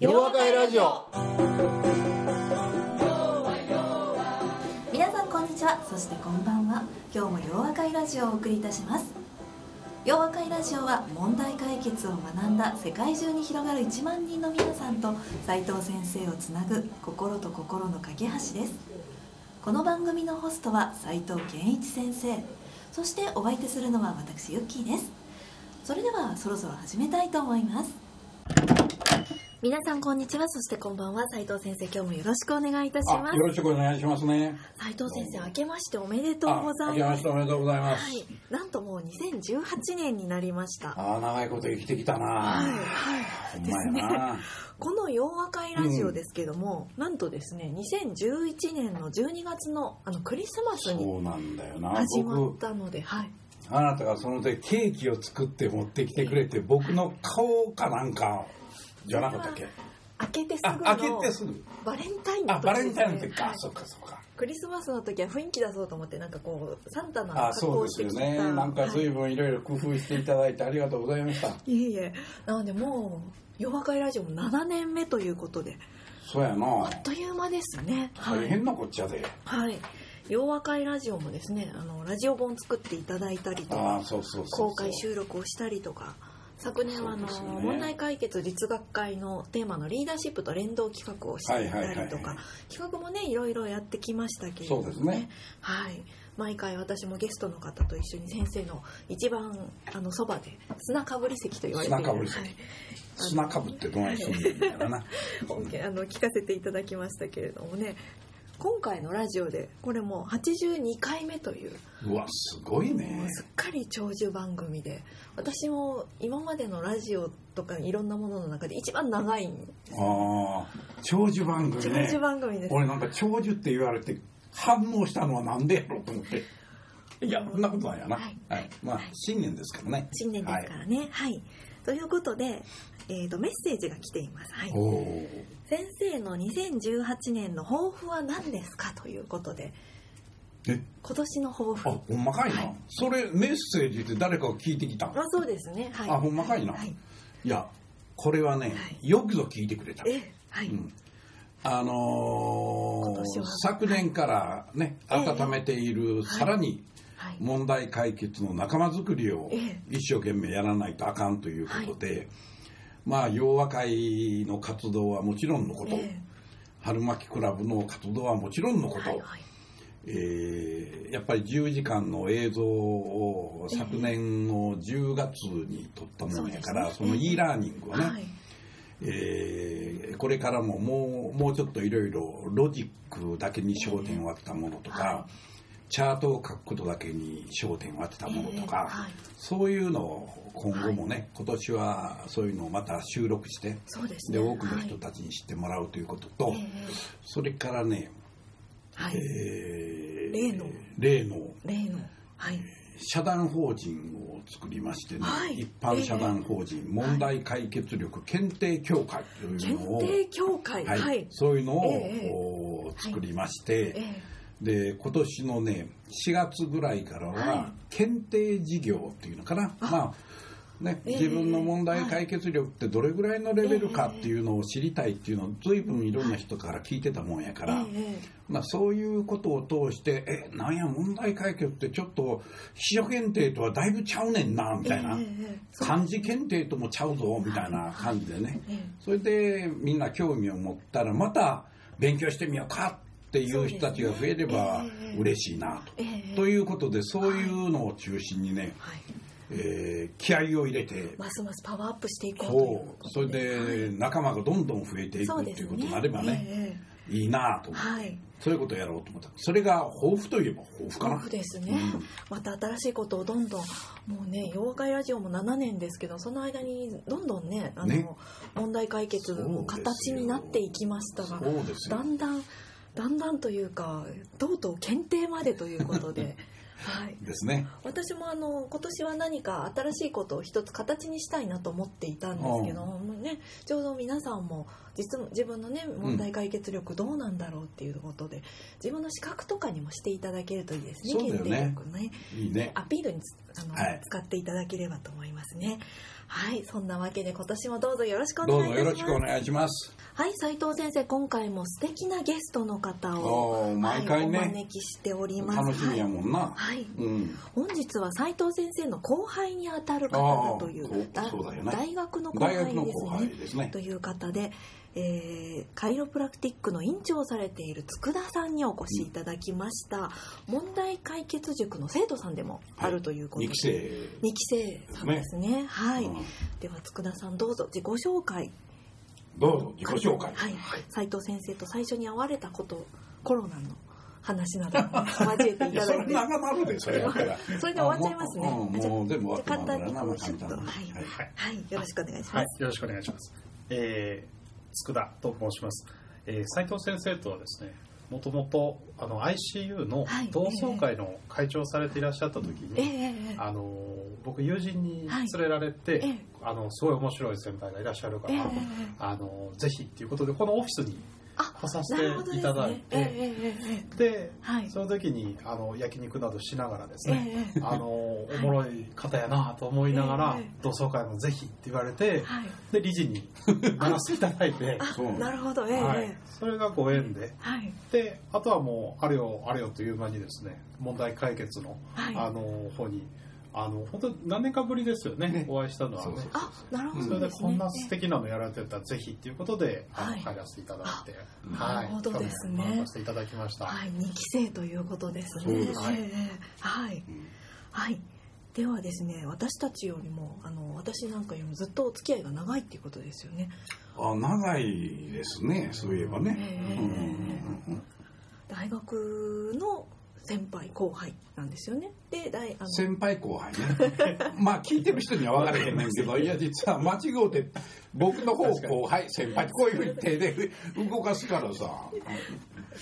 夜和会ラジオ。皆さんこんにちは。そしてこんばんは。今日も洋和会ラジオをお送りいたします。洋和会ラジオは問題解決を学んだ世界中に広がる1万人の皆さんと斉藤先生をつなぐ心と心の架け橋です。この番組のホストは斉藤健一先生。そしてお相手するのは私ユッキーです。それではそろそろ始めたいと思います。皆さんこんにちは。そしてこんばんは。斉藤先生今日もよろしくお願いいたしあます。よろしくお願いしますね。斉藤先生明けましておめでとうあございます。明けましておめでとうございます、はい、なんともう2018年になりました。ああ長いこと生きてきたな、はい、はい、ほんまやな、この洋和会ラジオですけども、なんとですね、2011年の12月のあのクリスマスに始まっ僕たので、はい、あなたがそのでケーキを作って持ってきてくれて僕の顔かなんかじゃなかったっけ開けてすあぐ開けのてすぐ。バレンタインのあ時バレンタインのですねはい。時かそっかそっか。クリスマスの時は雰囲気出そうと思ってなんかこうサンタのあ格好そうですよをしてきたね。なんかはい随分いろいろ工夫していただいてありがとうございました、いえいえ。なのでもう洋和会ラジオも7年目ということで。そうやな。あっという間ですね。はい。大変なこっちゃで、はい。洋和会ラジオもですね、あのラジオ本作っていただいたりとかああ、そうそうそうそう。公開収録をしたりとか、昨年はあの、ね。問題解決実学会のテーマのリーダーシップと連動企画をしていたりとか、企画もねいろいろやってきましたけれどもそうですね。はい。毎回私もゲストの方と一緒に先生の一番あのそばで砂かぶり席と言われている。砂かぶり席。はい。砂かぶってどないすんねんみたいな あの聞かせていただきましたけれどもね今回のラジオでこれもう82回目といううわすごいもねうすっかり長寿番組で私も今までのラジオとかいろんなものの中で一番長いああ長寿番組ね。長寿番組です、俺なんか長寿って言われて反応したのはなんでやろうと思って。いやそんなことないやな、ははい。いまあ新年ですからね。新年ですからね。はい、ということで、えー、とメッセージが来ています、はい。先生の2018年の抱負は何ですかということで。え？今年の抱負。あほんまかいな、はい。それメッセージって誰かが聞いてきたあそうですね。はい。あほんまかいな、はい。い、やこれはね、はい。よくぞ聞いてくれた。えはい、うん。あのー昨年からねええ温めている、さらにはい。問題解決の仲間づくりをええ。一生懸命やらないとあかんということで、まあ洋和会の活動はもちろんのこと、え春巻きクラブの活動はもちろんのこと、えはいはい。えーやっぱり10時間の映像をええ昨年の10月に撮ったものやから、そそうですね。の e ラーニングをね、はい。えーこれからももうもうちょっといろいろロジックだけに焦点を当てたものとか、はチャートを書くことだけに焦点を当てたものとか、ええはい。そういうのを今後もね、今年はそういうのをまた収録してですね。で多くの人はいたちに知ってもらうということと、ええそれからね、はい。えー例の。例の。例の。はい。社団法人を作りましてね、はい。一般社団法人問題解決力検定協会という検のを、定協会。はい。はい。そういうのを、作りまして、えで今年のね4月ぐらいからはは検定事業っていうのかな、あまあね、ええ自分の問題解決力ってどれぐらいのレベルかっていうのを知りたいっていうのを随分いろんな人から聞いてたもんやかえら、えまあ、そういうことを通してえなんや問題解決ってちょっと秘書検定とはだいぶちゃうねんなみたいな、漢字検定ともちゃうぞみたいな感じでね、ええそれでみんな興味を持ったらまた勉強してみようかっていう人たちが増えれば嬉しいなと。ええということでそういうのを中心にね、はい。えー気合を入れてますますパワーアップしていこうそうそれで仲間がどんどん増えていくっていうことになればねええいいなと。思って、はい。そういうことをやろうと思った。それが抱負といえば抱負かな。豊富ですね、うん。また新しいことをどんどんもうね妖怪ラジオも7年ですけどその間にどんどんねあのね。問題解決の形になっていきましたがだんだんだんだんというかとうとう検定までということで。はい。ですね。私もあの今年は何か新しいことを一つ形にしたいなと思っていたんですけどもねちょうど皆さんも実自分のね問題解決力どうなんだろうっていうことで、自分の資格とかにもしていただけるといいですねね。検定力ね。いいね。アピールにつあの、はい。使っていただければと思いますねはいそんなわけで今年もどうぞよろしくお願いしますよろしくお願いします。はい斉藤先生今回も素敵なゲストの方を、毎回ねはいお招きしております楽しみやもんな。はい、はいうん。本日は斉藤先生の後輩にあたる方だという大学の後大輩ですね輩ですね。という方で、えーカイロプラクティックの院長をされている佃さんにお越しいただきました、問題解決塾の生徒さんでもあるということで、二期生。二期生さんですね。はい、うん。では佃さんどうぞ自己紹介。どうぞ自己紹介。はい。斉藤先生と最初に会われたことコロナの話などもね 交えていただいて。長なるで、それで終わっちゃいますね。あもう全部終わってじゃあ簡単にまうなこうちょっとまあ簡単にはい。はい。はい。よろしくお願いしはいます、、よろしくお願いします。えー、佃と申します。えー、斉藤先生とはですね、もともとあの ICU のはい。同窓会の会長をされていらっしゃった時に、ええええあの僕友人にはい連れられて、ええ。あのすごい面白い先輩がいらっしゃるから、えあのぜひっていうことでこのオフィスにあ来させていただいね。ええて、ええええで、はい。その時にあの焼肉などしながらですね、ええあのおもろい方やなと思いながら、ええ同窓会もぜひって言われて、はい。で理事にならせていただいて、なるほどええはい。ええ、それがご縁で。はい。であとはもうあれよあれよという間にですね問題解決の,、はい。あの方にあの本当何年かぶりですよねね。お会いしたのはね。あなるほそどでねれですこんな素敵なのやられてたらぜひっていうことで、あのはい。入らせていただいて、あなるほどですね。去年学ばせていただきました、はい二期生ということですね。はいうんはい。ではですね私たちよりもあの私なんかよりもずっとお付き合いが長いっていうことですよね。あ、長いですね、そういえばね。ええうんうんうん。大学の先輩後輩なんですよねで大あの先輩後輩ね。まあ聞いてる人には分からへんねんけど、いや実は間違うて、僕の方後輩、先輩ってこういうふうに手で動かすからさ。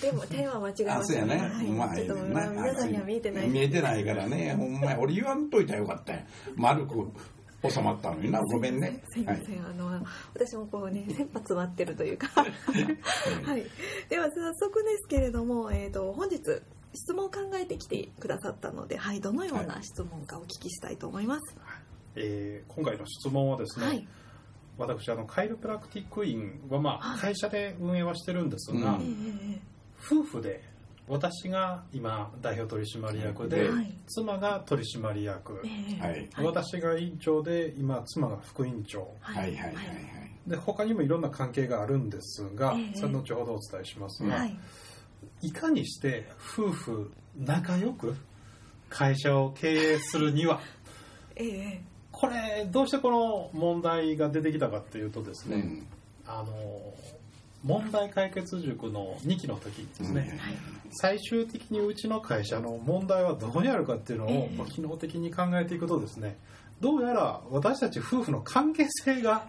でも手は間違えまあ、したそうやね。はい、うまいちょっとねんな。皆さんには見えてない見えてないからね。ほんまや俺言わんといたらよかったよ。丸く収まったのにな。ごめんね。すいません、あの私もこうね切羽詰まってるというかはいでは早速ですけれども、えー、と本日質問を考えてきてくださったので、はい、どのような質問かお聞きしたいと思います？えー今回の質問はですね、はい、私あのカイロプラクティック院はまはいあ。会社で運営はしてるんですが、夫婦で私が今代表取締役で、はい。妻が取締役、はい。はい。私が委員長で今妻が副委員長。はいはいはいはい。で他にもいろんな関係があるんですが、ええ。それ後ほどお伝えしますが、はいいかにして夫婦仲良く会社を経営するにはええ。これどうしてこの問題が出てきたかっていうとですね、うん。あの問題解決塾の2期の時にですね、うん。はい。最終的にうちの会社の問題はどこにあるかっていうのを、ええ。まあ機能的に考えていくとですねどうやら私たち夫婦の関係性が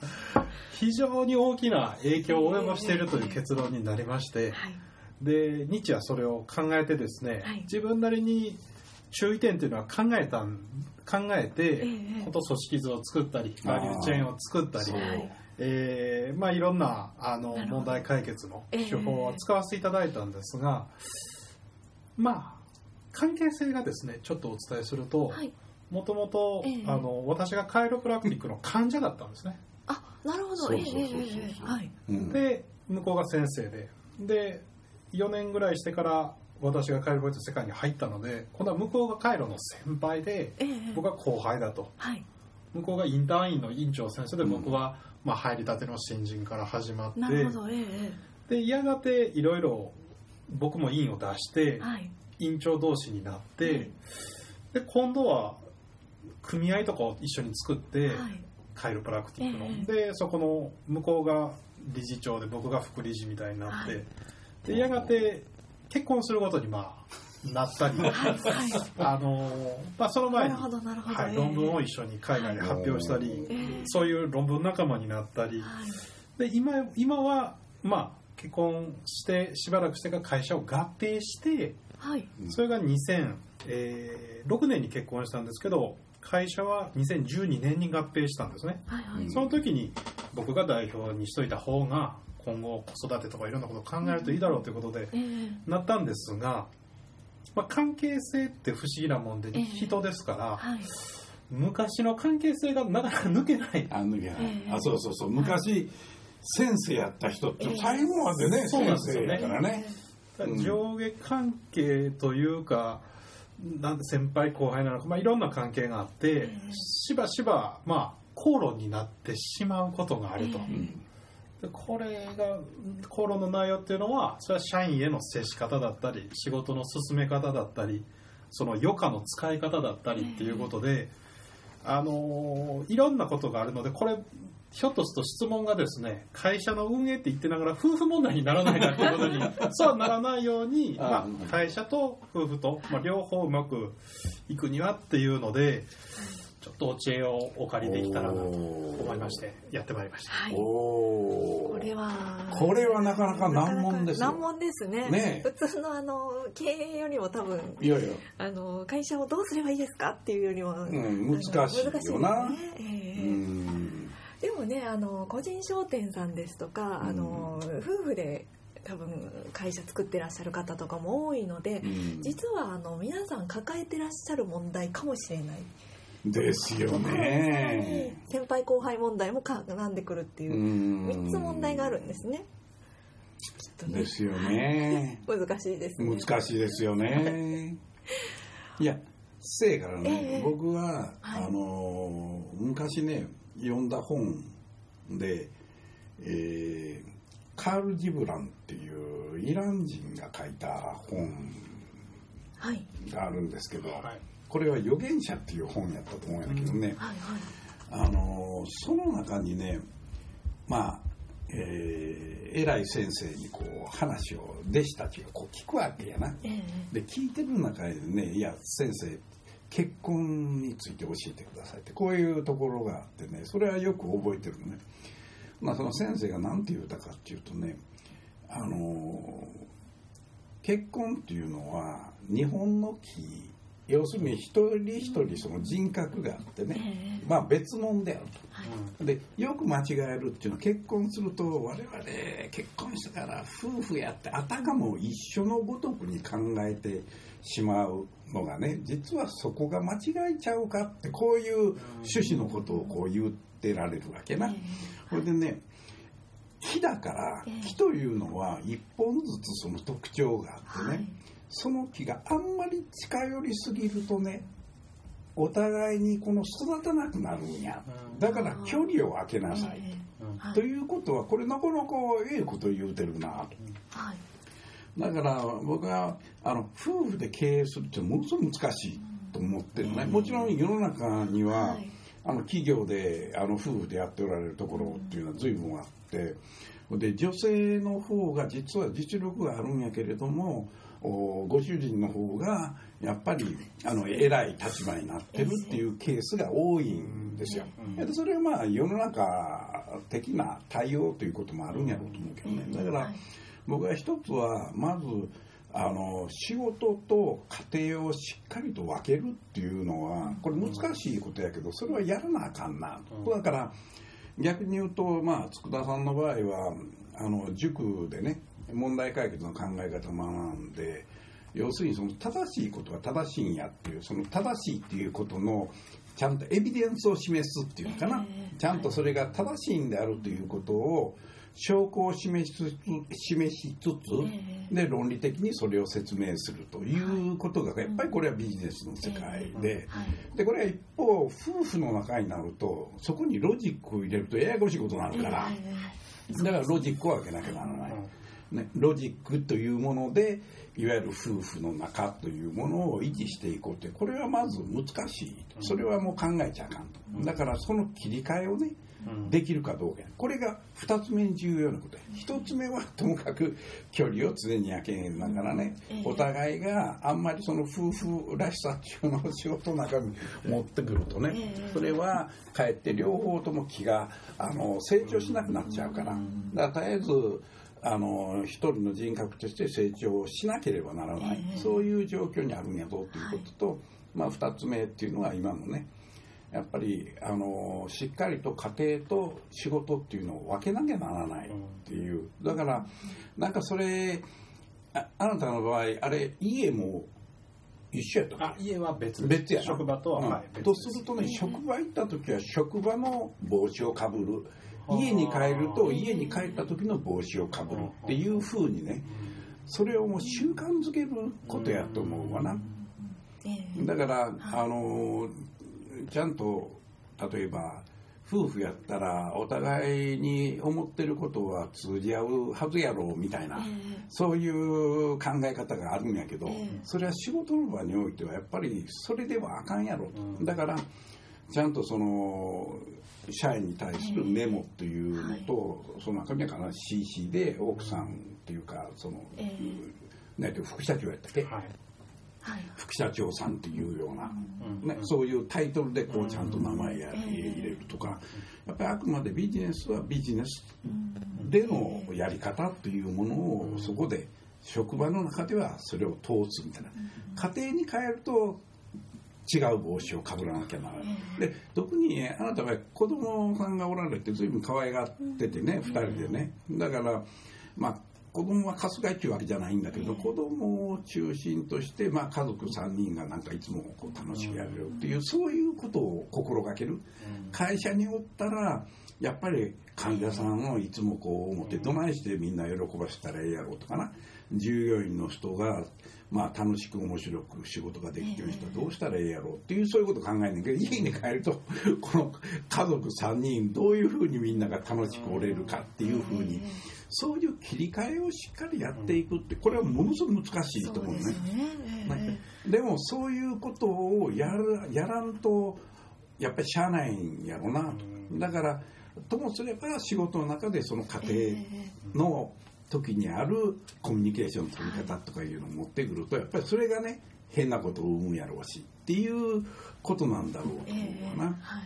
非常に大きな影響を及ぼしているという結論になりましてはいで日はそれを考えてですね、はい。自分なりに注意点というのは考えたん考えて、ええこと組織図を作ったりバリューチェーンを作ったりえーまあ、いろんなあの問題解決のええ。手法を使わせていただいたんですが、まあ関係性がですねちょっとお伝えするとはい。もともと私がカイロプラクティックの患者だったんですね。あなるほど。そうそうそうそうええええええ。はい。うんで向こうが先生でで4年ぐらいしてから私がカイロプラクティックの世界に入ったので今度は向こうがカイロの先輩でえ僕は後輩だと。はい。向こうがインターン員の院長先生で僕は、まあ、入りたての新人から始まってなるほどえええでやがていろいろ僕も院を出してえはい。院長同士になってで今度は組合とかを一緒に作ってはい。カイロプラクティックの、え。でそこの向こうが理事長で僕が副理事みたいになって、はいでやがて結婚することにまあなったりあのまあ、その前にはい、ええ論文を一緒に海外で発表したり、ええそういう論文仲間になったり、はい。で今今は、まあ、結婚してしばらくしてから会社を合併してはい。それが2000えー6年に結婚したんですけど会社は2012年に合併したんですね。はいはい。その時に僕が代表にしといた方が今後子育てとかいろんなことを考えるといいだろうということでええなったんですが、まあ、関係性って不思議なもんでええ。人ですからはい。昔の関係性がなかなか抜けない。あ抜けない、ええ。あそうそうそう。昔、先生やった人って最後までね、そうなん先ですよね。生やからね、うん。上下関係というか、なんて先輩後輩なのか、まあ、いろんな関係があって、ええ。しばしば、まあ、口論になってしまうことがあると、これが口論の内容っていうのはそれは社員への接し方だったり仕事の進め方だったりその余暇の使い方だったりっていうことで、あのーいろんなことがあるのでこれひょっとすると質問がですね会社の運営って言ってながら夫婦問題にならないかということに そうはならないようにあまあ、会社と夫婦と、まあ、両方うまくいくにはっていうのでちょっとお知恵をお借りできたらなと思いましてやってまいりました。はい。おおこれはこれはなかなか難問ですよ難問ですね。ねえ。普通のあの経営よりも多分いやいや、あの会社をどうすればいいですかっていうよりも、うん、難しいよな。難しいですね。ええ。うん。でもねあの個人商店さんですとか、あの夫婦で多分会社作ってらっしゃる方とかも多いので、うん。実はあの皆さん抱えてらっしゃる問題かもしれないですよさらに。ね先輩後輩問題も絡んでくるっていううん。3つ問題があるんですね。ねですよね。難しいですね。難しいですよね。いやせいからね、ええ。僕は、はい。あの昔ね読んだ本で、えーカール・ジブランっていうイラン人が書いた本はい。があるんですけど、はいこれは預言者っていう本やったと思うんだけどね、はいあのその中にねまあ、えー偉い先生にこう話を弟子たちがこう聞くわけやな。ええで聞いてる中でね「いや先生結婚について教えてください」ってこういうところがあってねそれはよく覚えてるのね。まあその先生が何て言うたかっていうとねあの結婚っていうのは日本の木要するに一人一人その人格があってね、ええ。まあ別物であると。うんでよく間違えるっていうのは結婚すると我々結婚したから夫婦やってあたかも一緒のごとくに考えてしまうのがね実はそこが間違えちゃうかってこういう趣旨のことをこう言ってられるわけな。これでね木だからええ。木というのは一本ずつその特徴があってね、はいその木があんまり近寄りすぎるとねお互いにこの育たなくなるんや。うん。だから距離を空けなさい、ええうん。はい。ということはこれなかなかええこと言うてるな。とはい。だから僕はあの夫婦で経営するってものすごく難しいと思ってるね、もちろん世の中には、はい。あの企業であの夫婦でやっておられるところっていうのは随分あってで女性の方が実は実力があるんやけれどもおご主人の方がやっぱりあの偉い立場になってるっていうケースが多いんですよ。でそれはまあ世の中的な対応ということもあるんやろうと思うけどね。だからはい。僕は一つはまずあの仕事と家庭をしっかりと分けるっていうのはこれ難しいことやけどそれはやらなあかんなと。だから逆に言うとまあ佃さんの場合はあの塾でね問題解決の考え方を学んで要するにその正しいことは正しいんやっていうその正しいっていうことのちゃんとエビデンスを示すっていうのかな、ええ。ちゃんとそれが正しいんであるということを証拠を示しつつ示しつつ、え。で論理的にそれを説明するということがやっぱりこれはビジネスの世界で。はい。でこれは一方夫婦の仲になるとそこにロジックを入れるとややこしいことになるから。えだからロジックを避けなきゃならない。ね、ロジックというものでいわゆる夫婦の仲というものを維持していこうってこれはまず難しいそれはもう考えちゃあかんと。だからその切り替えをねうん。できるかどうか。これが2つ目に重要なこと。1つ目はともかく距離を常に焼けながらねええ。お互いがあんまりその夫婦らしさっていうのを仕事の中に持ってくるとねええ。それはかえって両方とも気があの成長しなくなっちゃうから。だから絶えずあの一人の人格として成長しなければならない、ええ。そういう状況にあるんやぞということと、まあ、2つ目っていうのは今のねやっぱりあのしっかりと家庭と仕事っていうのを分けなきゃならないっていう。だからなんかそれああなたの場合あれ家も一緒やったっけ？あ家は別。別やな。職場とは、うんはい、別とです。るとね職場行った時は職場の帽子をかぶる家に帰ると家に帰った時の帽子をかぶるっていうふうにねそれをもう習慣づけることやと思うわな。ええだからあのちゃんと例えば夫婦やったらお互いに思ってることは通じ合うはずやろうみたいな、えそういう考え方があるんやけど、ええそれは仕事の場においてはやっぱりそれではあかんやろと、うんだからちゃんとその社員に対するメモっていうのと、その中身は必ず CC で奥さんっていうかその、ええ。なんていう副社長やったっけ、はい。はい。副社長さんっていうような、うん。ね、そういうタイトルでこうちゃんと名前やうん。入れるとかやっぱりあくまでビジネスはビジネスうん。でのやり方っていうものをそこで職場の中ではそれを通すみたいな。家庭に帰ると違う帽子をかぶらなきゃならない。で特にあなたは子供さんがおられて随分可愛がっててね2人でね。だからまあ子供は春日井っていうわけじゃないんだけど子供を中心として、まあ、家族3人がなんかいつもこう楽しくやれるっていうそういうことを心がける。会社におったらやっぱり患者さんをいつもこう思ってどないしてみんな喜ばせたらええやろうとかな。従業員の人がまあ楽しく面白く仕事ができるようにしたらどうしたらええやろうっていうそういうこと考えんねんけど家に帰ると この家族3人どういうふうにみんなが楽しくおれるかっていうふうにそういう切り替えをしっかりやっていくってこれはものすごく難しいと思うね。でもそういうことをやるやらんとやっぱりしゃあないんやろなと。だからともすれば仕事の中でその家庭の時にあるコミュニケーションの取り方とかいうのを持ってくるとやっぱりそれがね変なことを生むやろうしっていうことなんだろうと思うわな。はい。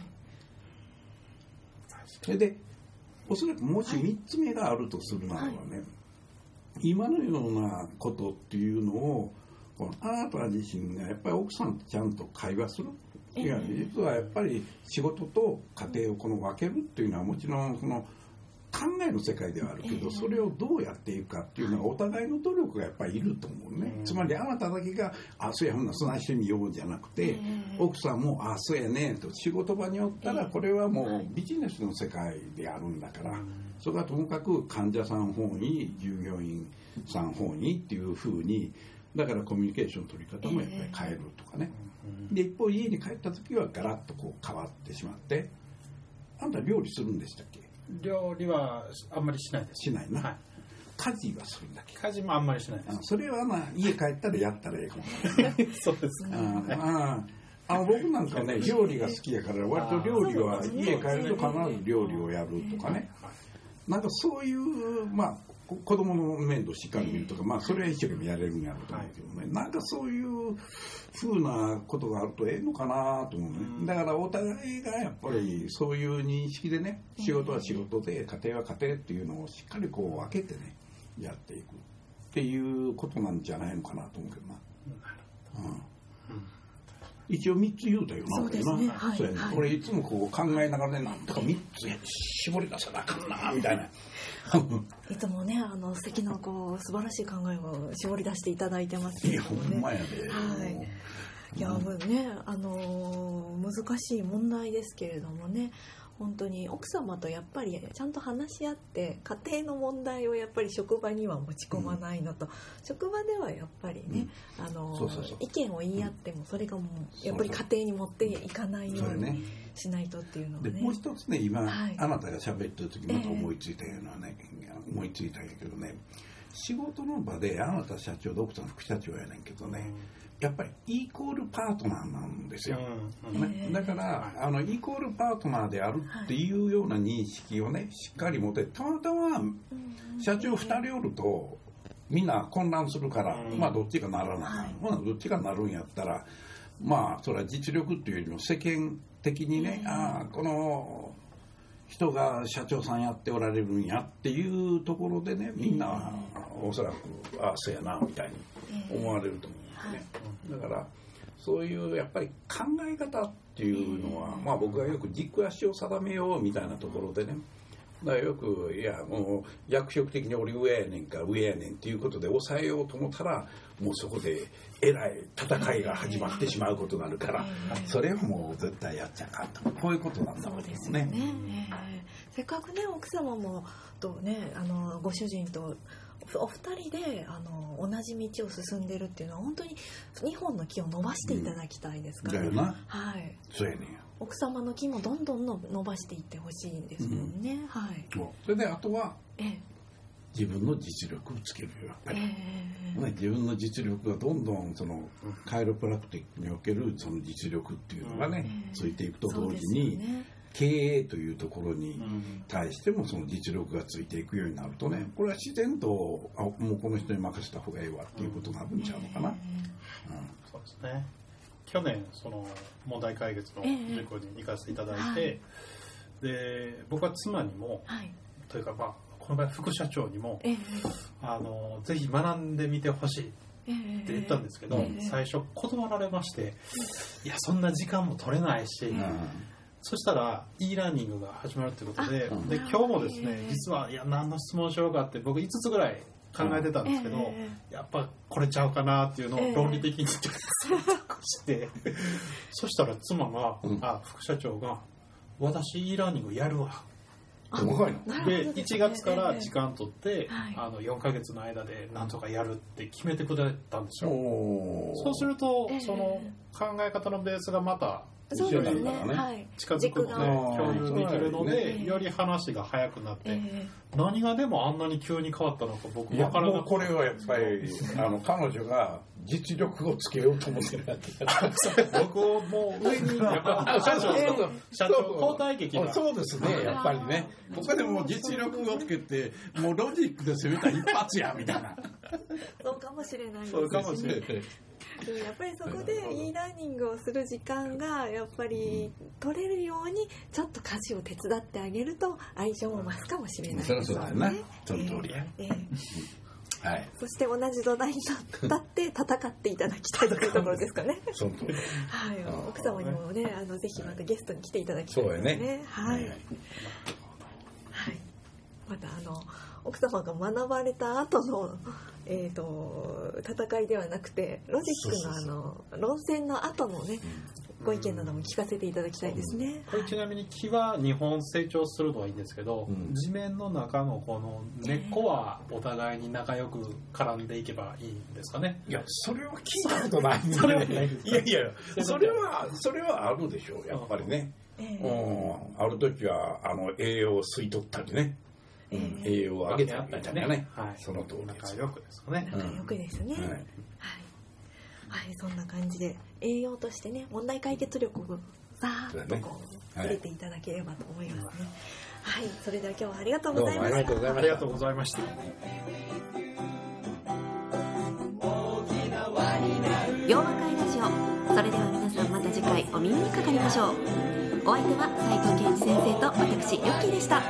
それでおそらくもし3つ目があるとするならばね、今のようなことっていうのをこのあなた自身がやっぱり奥さんとちゃんと会話するいや実はやっぱり仕事と家庭をこの分けるっていうのはもちろんその考えの世界ではあるけど、それをどうやっていくかっていうのはお互いの努力がやっぱりいると思うね、つまりあなただけが「あそうやほんならそないしてみよう」じゃなくて、奥さんも「あそうやね」と仕事場におったらこれはもうビジネスの世界であるんだから、それはともかく患者さん方に従業員さん方にっていうふうにだからコミュニケーション取り方もやっぱり変えるとかね、で一方家に帰った時はガラッとこう変わってしまってあんた料理するんでしたっけ？料理はあんまりしないです。しないな、はい。家事はするんだっけ。家事もあんまりしないであそれはな家帰ったらやったらええかも。す そうですかあああの僕なんかね 料理が好きやから割と料理は家帰ると必ず料理をやるとかね。なんかそういうまあこ子供の面倒しっかり見るとか、まあそれは一生懸命やれるんやろうと思うけどね、なんかそういうふうなことがあるとええのかなと思うね、うん。だからお互いがやっぱりそういう認識でね仕事は仕事で家庭は家庭っていうのをしっかりこう分けてねやっていくっていうことなんじゃないのかなと思うけどな、うん一応3つ言うたよなそうですね。はいね。はい。俺いつもこう考えながらねなんとか3つ絞り出さなあかんなみたいな。い。つもねあの素敵なこう素晴らしい考えを絞り出していただいてますけいやほんまやで、はい。いやもうねあのー難しい問題ですけれどもね本当に奥様とやっぱりちゃんと話し合って家庭の問題をやっぱり職場には持ち込まないのと、職場ではやっぱりね、あの意見を言い合ってもそれがもうやっぱり家庭に持っていかないようにしないとっていうのがね。でもう一つね今、はい。あなたが喋ってる時また思いついたようなね、思いついたんやけどね。仕事の場であなた社長で奥さん副社長やねんけどねやっぱりイコールパートナーなんですよ、うんねええだからあのイコールパートナーであるっていうような認識をねしっかり持ってたまたま社長2人おるとみんな混乱するから、うん。まあどっちかならな、はい。まあどっちかなるんやったらまあそれは実力っていうよりも世間的にね、うん。ああこの人が社長さんやっておられるんやっていうところでねみんなおそらくああそうやなみたいに思われると思うんですね、だからそういうやっぱり考え方っていうのは、まあ僕がよく軸足を定めようみたいなところでね。だからよくいやもう役職的に俺上やねんか上やねんっていうことで抑えようと思ったらもうそこでえらい戦いが始まってしまうことになるからそれをもう絶対やっちゃあかんと。こういうことなんだろそううでですすね。よね、ええ。せっかくね奥様もとねあのご主人とお二人であの同じ道を進んでるっていうのは本当に2本の木を伸ばしていただきたいですから、だよな。はい、そうやねんや。奥様の木もどんどんの伸ばしていってほしいんですもんね、はい。それであとはええ。自分の実力をつけるよやっぱえり。え。ね、自分の実力がどんどんそのカイロプラクティックにおけるその実力っていうのがね、うんついていくと同時に、ね経営というところにうん対してもその実力がついていくようになるとねこれは自然とあもうこの人に任せた方がいいわっていうことになるんちゃうのかな、そうですね。去年その問題解決の塾に行かせていただいて、えで僕は妻にもはい。というかまあこの場合副社長にもええ。あのぜひ学んでみてほしいってええ。言ったんですけど、ええ。最初断られましていやそんな時間も取れないし、うんそしたら e ラーニングが始まるということでで今日もですねええ実はいや何の質問しようかって僕5つぐらい考えてたんですけど、えやっぱこれちゃうかなっていうのを論理的に選択 して、そしたら妻が、うん。あ副社長が「私 e ラーニングやるわ」でですね1月から時間取って、はい。あの4ヶ月の間でなんとかやるって決めてくれたんですよ。そうするとええその考え方のベースがまたそうですね。はい。近づく共有できるので、ねより話が早くなって、え。何がでもあんなに急に変わったのか僕分からなかっもうこれはやっぱり あの彼女が実力をつけようと思ってるわけた僕をもう上にやっぱ 社長社長交代劇が。そうですねやっぱりね。ここでもう実力をつけてもうロジックで攻めた一発やみたいな。え そうかもしれないですそうかもしれないやっぱりそこで e ラーニングをする時間がやっぱり取れるようにちょっと家事を手伝ってあげると愛情も増すかもしれないですそりゃそうだよな。ねその通りや。ええええ。はい。そして同じ土台に立って戦っていただきたいというところですかね。はい。奥様にもね、あのぜひまたゲストに来ていただきたいですね。ね。はい、はい、またあの奥様が学ばれた後の。えー、と戦いではなくてロジックのあの論戦の後のねご意見なども聞かせていただきたいですね。これちなみに木は2本成長するのはいいんですけど、うん。地面の中のこの根っこはお互いに仲良く絡んでいけばいいんですかね？いやそれは聞いたことない。んそれはないですいやいやそれはそれはあるでしょうやっぱりね。えうーん。ある時はあの栄養を吸い取ったりねえー栄養を上げたりみたい？なねはい、その通りです。仲良くですかね、仲良くですね。はい。はい、はい、そんな感じで栄養としてね問題解決力をさーっとこうはい。入れていただければと思いますね。はい、それでは今日はありがとうございました。ありがとうございました。洋和会ラジオ。それでは皆さんまた次回お耳にかかりましょう。お相手は斉藤健一先生と私ユッキーでした